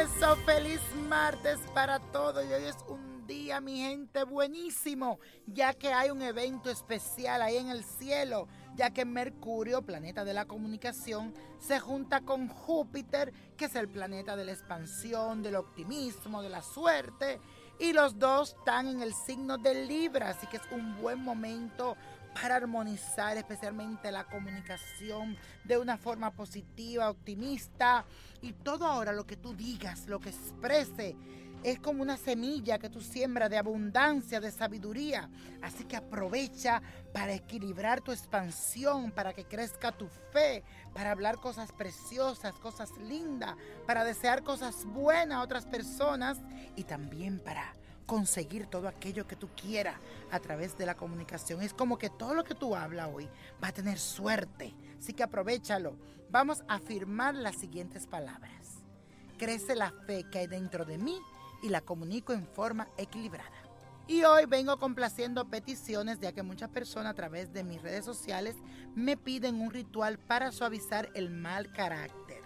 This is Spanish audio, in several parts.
eso, feliz martes para todos. Y hoy es un día, mi gente, buenísimo, ya que hay un evento especial ahí en el cielo, ya que Mercurio, planeta de la comunicación, se junta con Júpiter, que es el planeta de la expansión, del optimismo, de la suerte, y los dos están en el signo de Libra, así que es un buen momento para armonizar especialmente la comunicación de una forma positiva, optimista y todo ahora lo que tú digas, lo que exprese es como una semilla que tú siembras de abundancia, de sabiduría. Así que aprovecha para equilibrar tu expansión, para que crezca tu fe, para hablar cosas preciosas, cosas lindas, para desear cosas buenas a otras personas y también para conseguir todo aquello que tú quieras a través de la comunicación. Es como que todo lo que tú hablas hoy va a tener suerte. Así que aprovechalo. Vamos a afirmar las siguientes palabras. Crece la fe que hay dentro de mí y la comunico en forma equilibrada. Y hoy vengo complaciendo peticiones ya que muchas personas a través de mis redes sociales me piden un ritual para suavizar el mal carácter.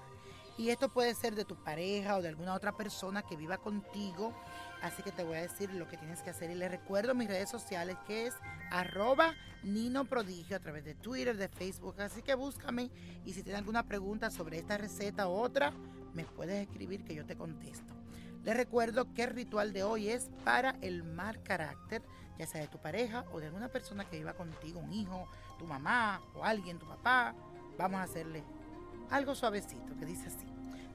Y esto puede ser de tu pareja o de alguna otra persona que viva contigo Así que te voy a decir lo que tienes que hacer. Y les recuerdo mis redes sociales que es arroba Nino Prodigio a través de Twitter, de Facebook. Así que búscame y si tienes alguna pregunta sobre esta receta u otra, me puedes escribir que yo te contesto. Les recuerdo que el ritual de hoy es para el mal carácter, ya sea de tu pareja o de alguna persona que viva contigo, un hijo, tu mamá o alguien, tu papá. Vamos a hacerle algo suavecito que dice así.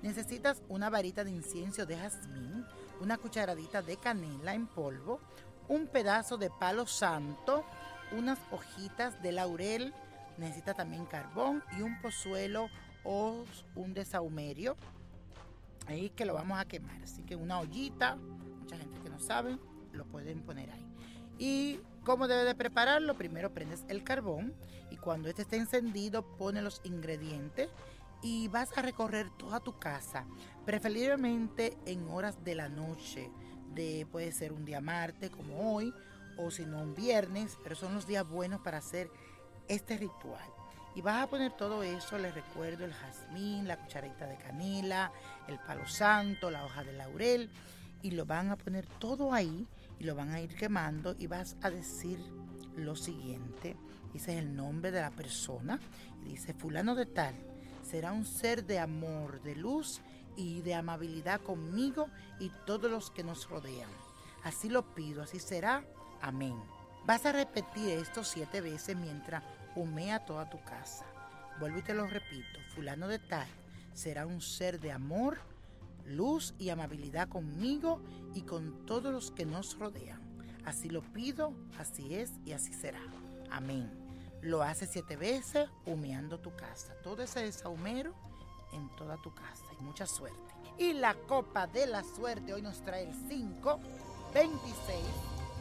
Necesitas una varita de incienso de jazmín una cucharadita de canela en polvo, un pedazo de palo santo, unas hojitas de laurel, necesita también carbón y un pozuelo o un desahumerio. Ahí que lo vamos a quemar. Así que una ollita, mucha gente que no sabe, lo pueden poner ahí. Y cómo debe de prepararlo, primero prendes el carbón y cuando este esté encendido pone los ingredientes y vas a recorrer toda tu casa, preferiblemente en horas de la noche. De, puede ser un día martes como hoy, o si no un viernes, pero son los días buenos para hacer este ritual. Y vas a poner todo eso, les recuerdo, el jazmín, la cucharita de canela, el palo santo, la hoja de laurel, y lo van a poner todo ahí y lo van a ir quemando y vas a decir lo siguiente. Dice el nombre de la persona y dice fulano de tal será un ser de amor, de luz y de amabilidad conmigo y todos los que nos rodean. Así lo pido, así será. Amén. Vas a repetir esto siete veces mientras humea toda tu casa. Vuelvo y te lo repito. Fulano de tal será un ser de amor, luz y amabilidad conmigo y con todos los que nos rodean. Así lo pido, así es y así será. Amén. Lo haces siete veces humeando tu casa. Todo ese desahumero en toda tu casa. Y mucha suerte. Y la copa de la suerte hoy nos trae el 5, 26,